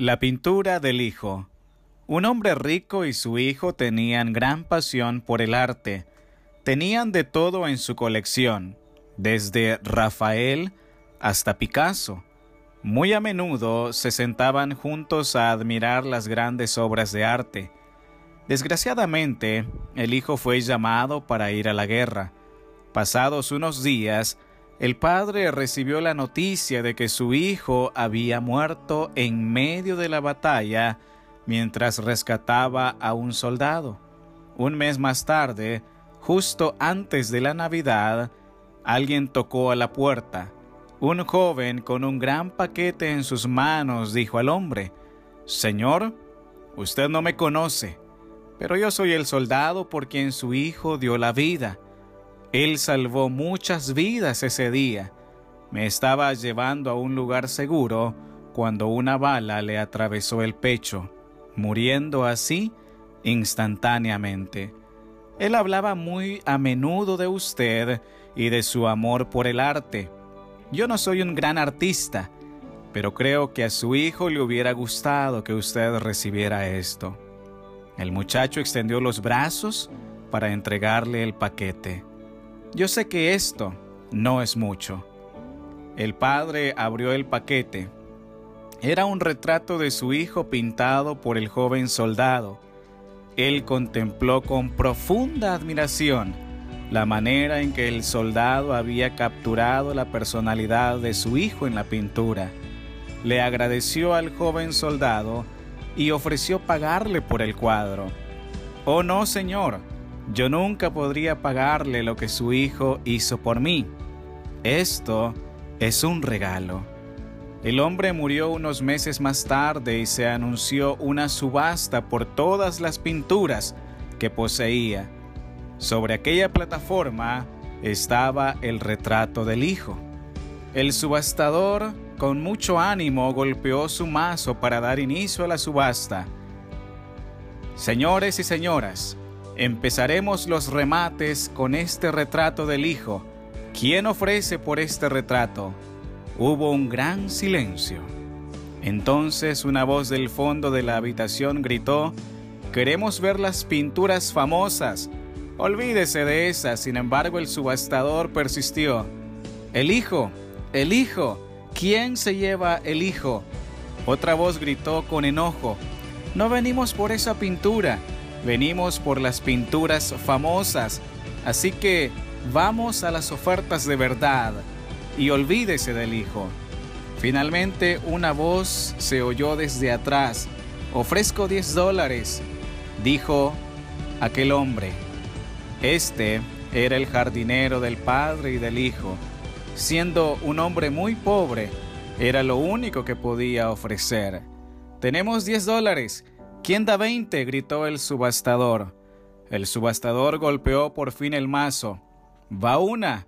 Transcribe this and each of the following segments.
La pintura del hijo. Un hombre rico y su hijo tenían gran pasión por el arte. Tenían de todo en su colección, desde Rafael hasta Picasso. Muy a menudo se sentaban juntos a admirar las grandes obras de arte. Desgraciadamente, el hijo fue llamado para ir a la guerra. Pasados unos días, el padre recibió la noticia de que su hijo había muerto en medio de la batalla mientras rescataba a un soldado. Un mes más tarde, justo antes de la Navidad, alguien tocó a la puerta. Un joven con un gran paquete en sus manos dijo al hombre, Señor, usted no me conoce, pero yo soy el soldado por quien su hijo dio la vida. Él salvó muchas vidas ese día. Me estaba llevando a un lugar seguro cuando una bala le atravesó el pecho, muriendo así instantáneamente. Él hablaba muy a menudo de usted y de su amor por el arte. Yo no soy un gran artista, pero creo que a su hijo le hubiera gustado que usted recibiera esto. El muchacho extendió los brazos para entregarle el paquete. Yo sé que esto no es mucho. El padre abrió el paquete. Era un retrato de su hijo pintado por el joven soldado. Él contempló con profunda admiración la manera en que el soldado había capturado la personalidad de su hijo en la pintura. Le agradeció al joven soldado y ofreció pagarle por el cuadro. Oh no, señor, yo nunca podría pagarle lo que su hijo hizo por mí. Esto es un regalo. El hombre murió unos meses más tarde y se anunció una subasta por todas las pinturas que poseía. Sobre aquella plataforma estaba el retrato del hijo. El subastador, con mucho ánimo, golpeó su mazo para dar inicio a la subasta. Señores y señoras, Empezaremos los remates con este retrato del Hijo. ¿Quién ofrece por este retrato? Hubo un gran silencio. Entonces una voz del fondo de la habitación gritó, Queremos ver las pinturas famosas. Olvídese de esas. Sin embargo, el subastador persistió. El hijo, el hijo, ¿quién se lleva el hijo? Otra voz gritó con enojo. No venimos por esa pintura, Venimos por las pinturas famosas, así que vamos a las ofertas de verdad y olvídese del Hijo. Finalmente una voz se oyó desde atrás. Ofrezco 10 dólares, dijo aquel hombre. Este era el jardinero del Padre y del Hijo. Siendo un hombre muy pobre, era lo único que podía ofrecer. Tenemos 10 dólares ¿Quién da veinte? gritó el subastador. El subastador golpeó por fin el mazo. Va una,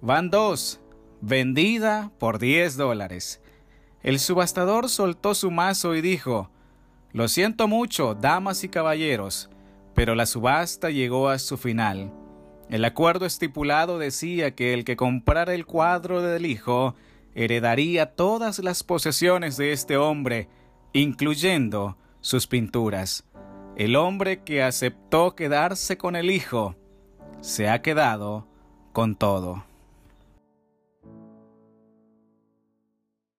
van dos, vendida por diez dólares. El subastador soltó su mazo y dijo, Lo siento mucho, damas y caballeros, pero la subasta llegó a su final. El acuerdo estipulado decía que el que comprara el cuadro del hijo heredaría todas las posesiones de este hombre, incluyendo sus pinturas. El hombre que aceptó quedarse con el Hijo se ha quedado con todo.